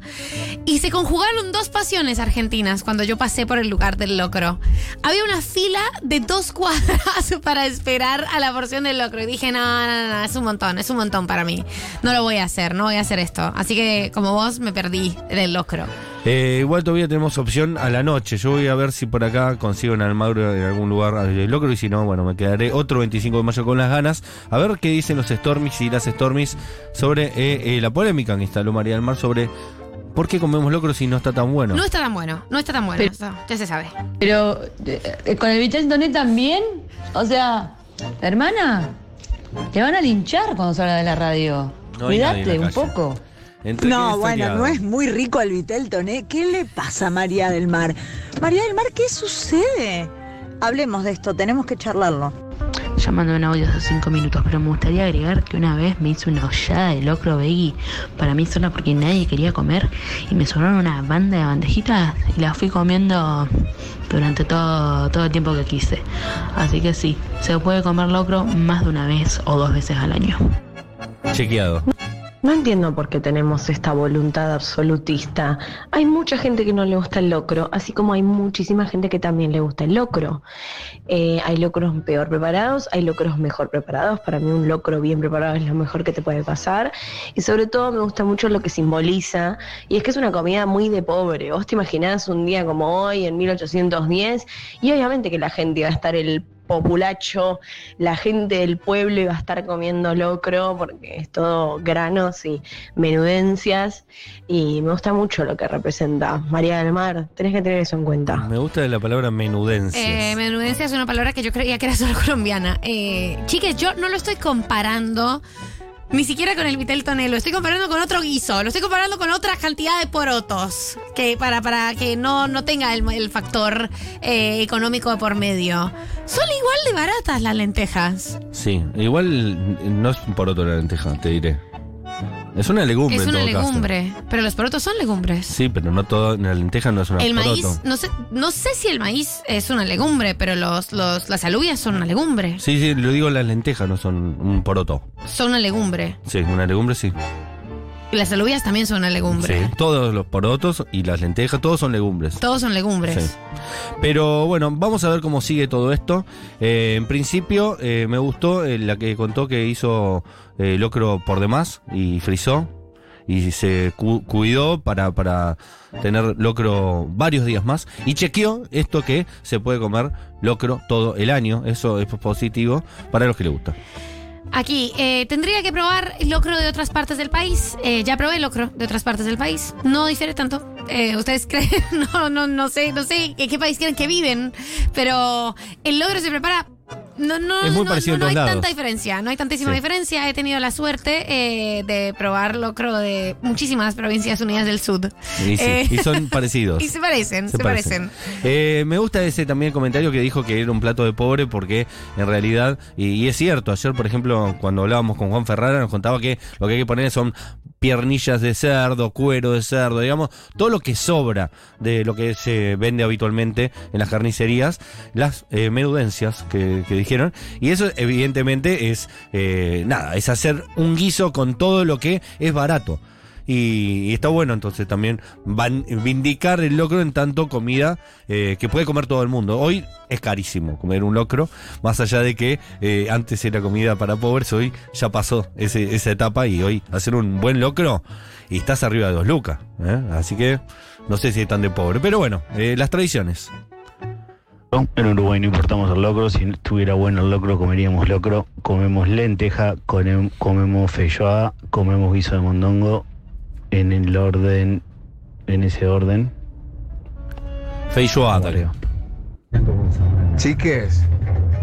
Speaker 2: Y se conjugaron dos pasiones argentinas cuando yo pasé por el lugar del locro. Había una fila de dos cuadras para esperar a la porción del locro. Y dije, no, no, no, es un montón, es un montón para mí. No lo voy a hacer, no voy a hacer esto. Así que, como vos, me perdí del locro.
Speaker 1: Eh, igual todavía tenemos opción a la noche. Yo voy a ver si por acá consigo en Almagro en algún lugar el locro y si no, bueno, me quedaré otro 25 de mayo con las ganas. A ver qué dicen los Stormies y las Stormies sobre eh, eh, la polémica que instaló María del Mar sobre por qué comemos locro si no está tan bueno.
Speaker 2: No está tan bueno, no está tan bueno.
Speaker 33: Pero-
Speaker 2: ya se sabe.
Speaker 33: Pero eh, con el Vitel Toné también, o sea, hermana, te van a linchar cuando salga de la radio.
Speaker 1: No
Speaker 33: Cuídate un
Speaker 1: calle.
Speaker 33: poco.
Speaker 1: Entre
Speaker 34: No, bueno, no es muy rico el Vitel Toné. ¿Qué le pasa a María del Mar? María del Mar, ¿qué sucede? Hablemos de esto, tenemos que charlarlo.
Speaker 23: ya mandé un audio hace cinco minutos, pero me gustaría agregar que una vez me hice una hollada de locro veggie para mí sola porque nadie quería comer y me sobraron una banda de bandejitas y las fui comiendo durante todo, todo el tiempo que quise. Así que sí, se puede comer locro más de una vez o dos veces al año.
Speaker 1: Chequeado.
Speaker 35: No entiendo por qué tenemos esta voluntad absolutista. Hay mucha gente que no le gusta el locro, así como hay muchísima gente que también le gusta el locro. Eh, hay locros peor preparados, hay locros mejor preparados. Para mí un locro bien preparado es lo mejor que te puede pasar. Y sobre todo me gusta mucho lo que simboliza. Y es que es una comida muy de pobre. Vos te imaginás un día como hoy, en 1810, y obviamente que la gente iba a estar el populacho, la gente del pueblo iba a estar comiendo locro porque es todo granos y menudencias y me gusta mucho lo que representa María del Mar, tenés que tener eso en cuenta.
Speaker 1: Me gusta la palabra menudencia.
Speaker 2: Eh, menudencia es una palabra que yo creía que era solo colombiana. Eh, chiques, yo no lo estoy comparando ni siquiera con el vitel toné, lo estoy comparando con otro guiso, lo estoy comparando con otra cantidad de porotos, que para, para que no, no tenga el, factor eh, económico de por medio. Son igual de baratas las lentejas.
Speaker 1: Sí, igual no es un poroto la lenteja, te diré. Es una legumbre
Speaker 2: es
Speaker 1: en
Speaker 2: una
Speaker 1: todo caso.
Speaker 2: legumbre, pero los porotos son legumbres.
Speaker 1: Sí, pero no todo, la lenteja no es una
Speaker 2: El maíz,
Speaker 1: poroto.
Speaker 2: no sé, no sé si el maíz es una legumbre, pero los, los, las alubias son una legumbre.
Speaker 1: Sí, sí, lo digo, las lentejas no son un poroto.
Speaker 2: Son una legumbre.
Speaker 1: Sí, una legumbre sí.
Speaker 2: Y las alubias también son una legumbre.
Speaker 1: Sí, todos los porotos y las lentejas, todos son legumbres.
Speaker 2: Todos son legumbres.
Speaker 1: Sí. Pero bueno, vamos a ver cómo sigue todo esto. Eh, en principio, eh, me gustó eh, la que contó que hizo eh, locro por demás y frizó. Y se cu- cuidó para, para tener locro varios días más. Y chequeó esto que se puede comer locro todo el año. Eso es positivo para los que les gusta.
Speaker 2: Aquí, eh, tendría que probar locro de otras partes del país. Eh, ya probé locro de otras partes del país. No difiere tanto. Eh, ¿Ustedes creen? No, no, no sé, no sé en qué país creen que viven. Pero el locro se prepara. No, no,
Speaker 1: Es muy
Speaker 2: no,
Speaker 1: parecido
Speaker 2: no,
Speaker 1: en
Speaker 2: no hay tanta diferencia. No hay tantísima
Speaker 1: Sí.
Speaker 2: diferencia. He tenido la suerte eh, de probar locro de muchísimas provincias unidas del sur.
Speaker 1: Y, sí,
Speaker 2: Eh,
Speaker 1: y son parecidos.
Speaker 2: Y se parecen, se, parecen.
Speaker 1: Eh, me gusta ese también comentario que dijo que era un plato de pobre porque en realidad, y, y es cierto, ayer por ejemplo cuando hablábamos con Juan Ferrara nos contaba que lo que hay que poner son piernillas de cerdo, cuero de cerdo, digamos, todo lo que sobra de lo que se vende habitualmente en las carnicerías, las eh, menudencias que, que dijeron, y eso evidentemente es, eh, nada, es hacer un guiso con todo lo que es barato. Y, está bueno entonces también van, vindicar el locro en tanto comida eh, que puede comer todo el mundo. Hoy es carísimo comer un locro, más allá de que eh, antes era comida para pobres, hoy ya pasó ese- esa etapa y hoy hacer un buen locro y estás arriba de dos lucas. ¿eh? Así que no sé si es tan de pobre, pero bueno, las tradiciones.
Speaker 36: En Uruguay no importamos el locro, si estuviera bueno el locro comeríamos locro, comemos lenteja, comemos feijoada, comemos guiso de mondongo en el orden, en ese orden.
Speaker 1: Feijoada.
Speaker 37: Chiques,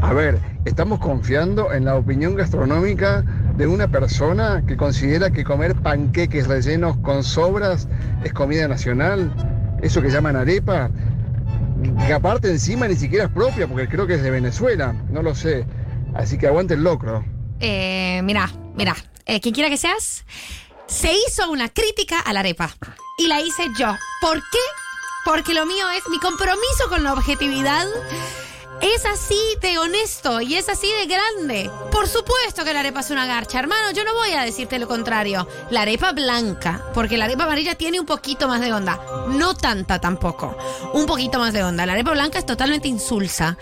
Speaker 37: a ver, estamos confiando en la opinión gastronómica de una persona que considera que comer panqueques rellenos con sobras es comida nacional, eso que llaman arepa, que aparte encima ni siquiera es propia, porque creo que es de Venezuela, no lo sé. Así que aguante el locro.
Speaker 2: Eh, mira, mira, eh, quien quiera que seas, se hizo una crítica a la arepa. Y la hice yo. ¿Por qué? Porque lo mío es mi compromiso con la objetividad. Es así de honesto y es así de grande. Por supuesto que la arepa es una garcha, hermano. Yo no voy a decirte lo contrario. La arepa blanca, porque la arepa amarilla tiene un poquito más de onda. No tanta tampoco. Un poquito más de onda. La arepa blanca es totalmente insulsa.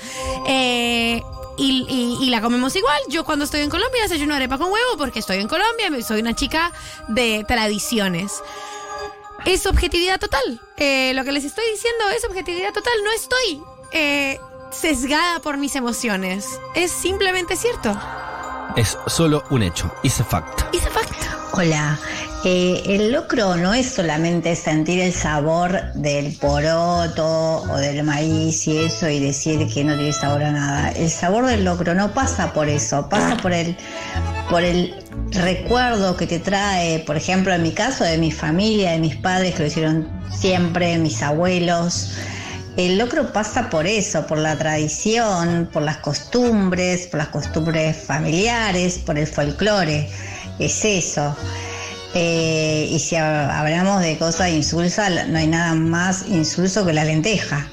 Speaker 2: Eh, y, la comemos igual. Yo cuando estoy en Colombia desayuno arepa con huevo porque estoy en Colombia, soy una chica de tradiciones. Es objetividad total. Eh, lo que les estoy diciendo es objetividad total. No estoy eh, sesgada por mis emociones. Es simplemente cierto.
Speaker 1: Es solo un hecho, is a fact.
Speaker 38: Hola, eh, el locro no es solamente sentir el sabor del poroto o del maíz y eso y decir que no tiene sabor a nada. El sabor del locro no pasa por eso, pasa por el, por el recuerdo que te trae, por ejemplo, en mi caso, de mi familia, de mis padres que lo hicieron siempre, mis abuelos. El locro pasa por eso, por la tradición, por las costumbres, por las costumbres familiares, por el folclore. Es eso. Eh, y si ha- hablamos de cosas insulsas, no hay nada más insulso que la lenteja.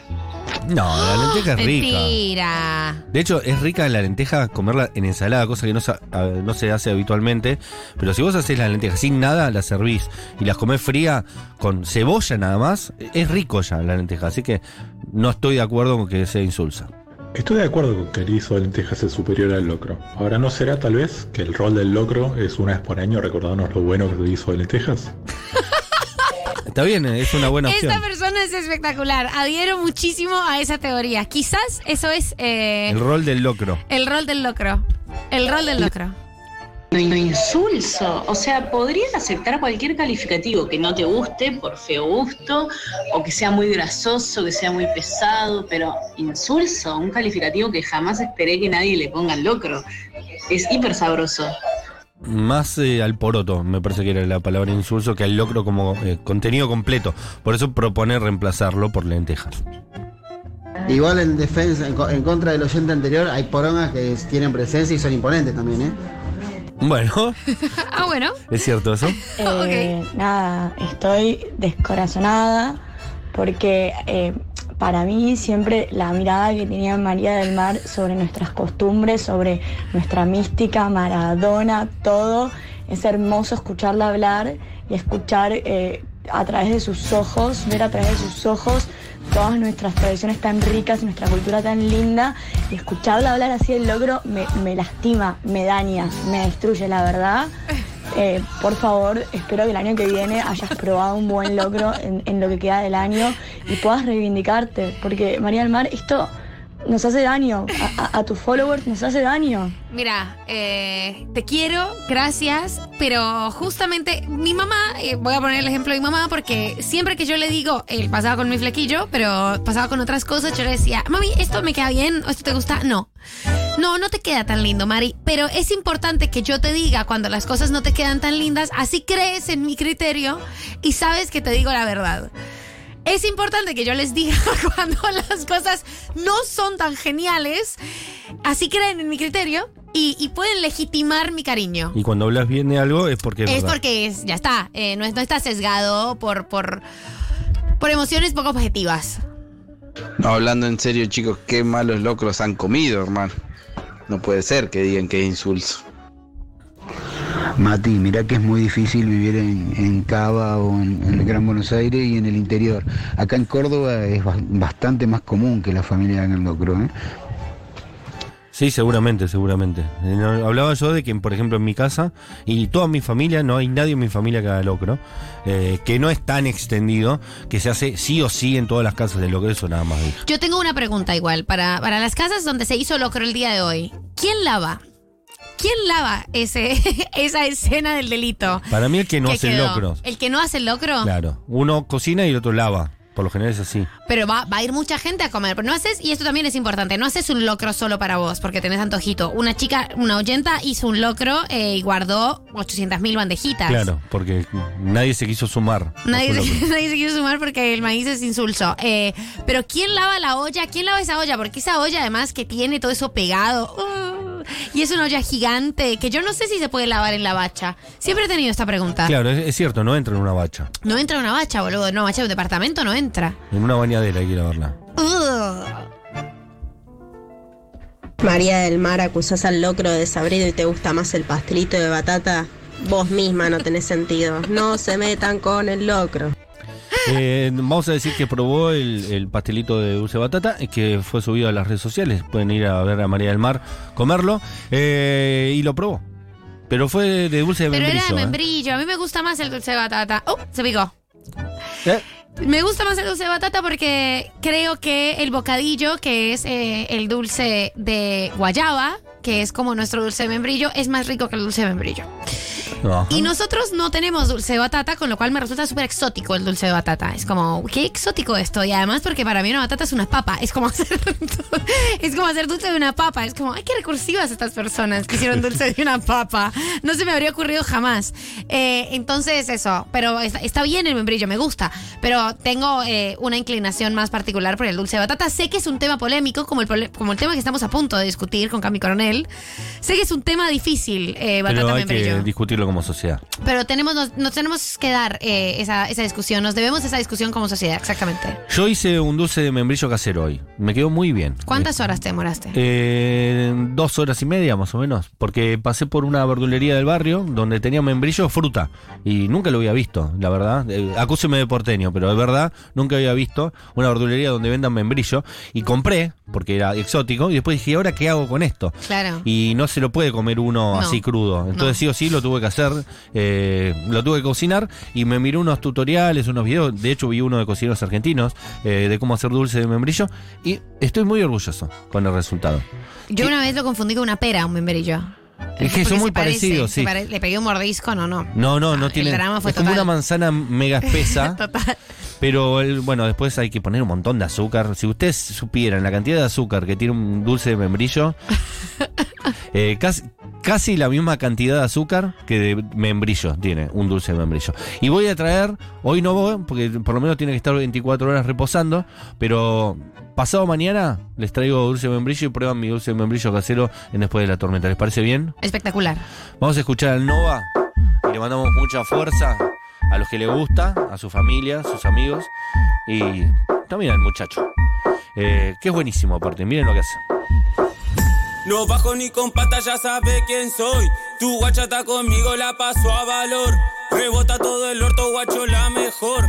Speaker 1: No, la lenteja es rica.
Speaker 2: Mentira.
Speaker 1: De hecho, es rica la lenteja comerla en ensalada, cosa que no, sa- a- no se hace habitualmente. Pero si vos haces la lenteja sin nada, la servís y las comés fría con cebolla nada más, es rico ya la lenteja. Así que no estoy de acuerdo con que sea insulsa.
Speaker 39: Estoy de acuerdo con que el guiso de lentejas es superior al locro. Ahora, ¿no será tal vez que el rol del locro es una vez por año recordarnos lo bueno que es el guiso de lentejas?
Speaker 1: Está bien, es una buena opción.
Speaker 2: Esta persona es espectacular. Adhiero muchísimo a esa teoría. Quizás eso es eh,
Speaker 1: El rol del locro.
Speaker 2: el rol del locro. El rol del locro.
Speaker 40: Lo insulso, o sea, podrías aceptar cualquier calificativo que no te guste por feo gusto o que sea muy grasoso, que sea muy pesado, pero insulso, un calificativo que jamás esperé que nadie le ponga al locro. Es hiper sabroso.
Speaker 1: Más eh, al poroto, me parece que era la palabra insulso, que al locro como eh, contenido completo. Por eso propone reemplazarlo por lentejas.
Speaker 41: Igual en defensa, en, co- en contra del oyente anterior, hay porongas que tienen presencia y son imponentes también, ¿eh?
Speaker 1: Bueno,
Speaker 2: ah, bueno.
Speaker 1: es cierto eso.
Speaker 42: Eh, Nada, estoy descorazonada porque eh, para mí siempre la mirada que tenía María del Mar sobre nuestras costumbres, sobre nuestra mística, Maradona, todo, es hermoso escucharla hablar y escuchar eh, a través de sus ojos, ver a través de sus ojos todas nuestras tradiciones tan ricas, nuestra cultura tan linda, y escucharla hablar así del logro me lastima, me daña, me destruye, la verdad. Eh, por favor, espero que el año que viene hayas probado un buen logro en, lo que queda del año y puedas reivindicarte, porque María del Mar, esto nos hace daño, a, tus followers nos hace daño.
Speaker 2: Mira, eh, te quiero, gracias, pero justamente mi mamá, eh, voy a poner el ejemplo de mi mamá porque siempre que yo le digo, él pasaba con mi flequillo, pero pasaba con otras cosas, yo le decía, mami, ¿esto me queda bien? ¿O esto te gusta? No. No, no te queda tan lindo, Mari, pero es importante que yo te diga cuando las cosas no te quedan tan lindas, así crees en mi criterio y sabes que te digo la verdad. Es importante que yo les diga cuando las cosas no son tan geniales, así creen en mi criterio y, y pueden legitimar mi cariño.
Speaker 1: Y cuando hablas bien de algo es porque es,
Speaker 2: Es porque es, ya está, eh, no, no está sesgado por, por, por emociones poco objetivas.
Speaker 43: No, hablando en serio, chicos, qué malos locros han comido, hermano. No puede ser que digan que es insulso.
Speaker 44: Mati, mirá que es muy difícil vivir en, en Cava o en, el Gran Buenos Aires y en el interior. Acá en Córdoba es ba- bastante más común que la familia haga el locro. ¿eh?
Speaker 1: Sí, seguramente, seguramente. Eh, hablaba yo de que, por ejemplo, en mi casa y toda mi familia, no hay nadie en mi familia que haga locro, eh, que no es tan extendido, que se hace sí o sí en todas las casas de locro, eso nada más.
Speaker 2: Yo tengo una pregunta igual para, para las casas donde se hizo locro el día de hoy. ¿Quién lava? ¿Quién lava ese, esa escena del delito?
Speaker 1: Para mí el que no
Speaker 2: ¿Qué
Speaker 1: hace
Speaker 2: quedó?
Speaker 1: locros.
Speaker 2: ¿El que no hace locro?
Speaker 1: Claro. Uno cocina y el otro lava. Por lo general es así.
Speaker 2: Pero va, va a ir mucha gente a comer. Pero no haces, y esto también es importante, no haces un locro solo para vos, porque tenés antojito. Una chica, una oyenta hizo un locro eh, y guardó 800 mil bandejitas.
Speaker 1: Claro, porque nadie se quiso sumar.
Speaker 2: Nadie se,
Speaker 1: locro.
Speaker 2: nadie se quiere sumar porque el maíz es insulso. Eh, pero ¿quién lava la olla? ¿Quién lava esa olla? Porque esa olla además que tiene todo eso pegado. uh, y es una olla gigante que yo no sé si se puede lavar en la bacha. Siempre he tenido esta pregunta.
Speaker 1: Claro, es, es cierto, no entra en una bacha.
Speaker 2: No entra en una bacha, boludo. No, bacha de un departamento no entra.
Speaker 1: En una bañadera hay que lavarla.
Speaker 2: Ugh.
Speaker 45: María del Mar, acusás al locro de desabrido y te gusta más el pastelito de batata. Vos misma no tenés sentido. No se metan con el locro.
Speaker 1: Eh, vamos a decir que probó el, el pastelito de dulce batata, eh, que fue subido a las redes sociales. Pueden ir a ver a María del Mar comerlo. eh, y lo probó. Pero fue de dulce de
Speaker 2: Pero
Speaker 1: membrillo.
Speaker 2: era de
Speaker 1: ¿eh?
Speaker 2: membrillo. A mí me gusta más el dulce de batata. ¡Oh! Se picó. Me gusta más el dulce de batata porque creo que el bocadillo, que es el dulce de guayaba, que es como nuestro dulce de membrillo, es más rico que el dulce de membrillo.
Speaker 1: Ajá.
Speaker 2: Y nosotros no tenemos dulce de batata, con lo cual me resulta súper exótico el dulce de batata. Es como, qué exótico esto. Y además porque para mí una batata es una papa. Es como hacer, es como hacer dulce de una papa. Es como, ay, qué recursivas estas personas que hicieron dulce de una papa. No se me habría ocurrido jamás. Eh, entonces eso, pero está, está bien el membrillo, me gusta. Pero tengo eh, una inclinación más particular por el dulce de batata. Sé que es un tema polémico, como el, como el tema que estamos a punto de discutir con Cami Coronel. Sé que es un tema difícil, eh, batata
Speaker 1: Pero hay
Speaker 2: membrillo.
Speaker 1: que discutirlo como sociedad.
Speaker 2: Pero tenemos, nos, nos tenemos que dar eh, esa, esa discusión, nos debemos esa discusión como sociedad, exactamente.
Speaker 1: Yo hice un dulce de membrillo casero hoy. Me quedó muy bien.
Speaker 2: ¿Cuántas horas te demoraste?
Speaker 1: Eh, dos horas y media más o menos, porque pasé por una verdulería del barrio donde tenía membrillo fruta y nunca lo había visto, la verdad. Eh, acúseme de porteño, pero de verdad nunca había visto una verdulería donde vendan membrillo y compré porque era exótico y después dije, ¿y ahora qué hago con esto?
Speaker 2: Claro.
Speaker 1: Y no se lo puede comer uno
Speaker 2: No.
Speaker 1: así crudo. Entonces sí o sí lo tuve que hacer, eh, lo tuve que cocinar y me miré unos tutoriales, unos videos. De hecho vi uno de cocineros argentinos eh, de cómo hacer dulce de membrillo y estoy muy orgulloso con el resultado.
Speaker 2: Yo una vez lo confundí con una pera, un membrillo.
Speaker 1: Es que son muy parecidos, sí.
Speaker 2: pare- le pegué un mordisco, no, no.
Speaker 1: No, no, no
Speaker 2: el
Speaker 1: tiene.
Speaker 2: drama fue
Speaker 1: es como una manzana mega espesa.
Speaker 2: Total.
Speaker 1: Pero el- bueno, después hay que poner un montón de azúcar. Si ustedes supieran la cantidad de azúcar que tiene un dulce de membrillo, eh, casi, casi la misma cantidad de azúcar que de membrillo tiene un dulce de membrillo. Y voy a traer, hoy no voy, porque por lo menos tiene que estar 24 horas reposando, pero pasado mañana les traigo dulce de membrillo y prueban mi dulce de membrillo casero en Después de la Tormenta. ¿Les parece bien?
Speaker 2: Espectacular.
Speaker 1: Vamos a escuchar al Nova y le mandamos mucha fuerza a los que le gusta, a su familia, sus amigos y también al muchacho. Eh, que es buenísimo aparte, miren lo que hace.
Speaker 46: No bajo ni con pata, ya sabe quién soy. Tu guacha está conmigo, la paso a valor. Rebota todo el orto, guacho, la mejor.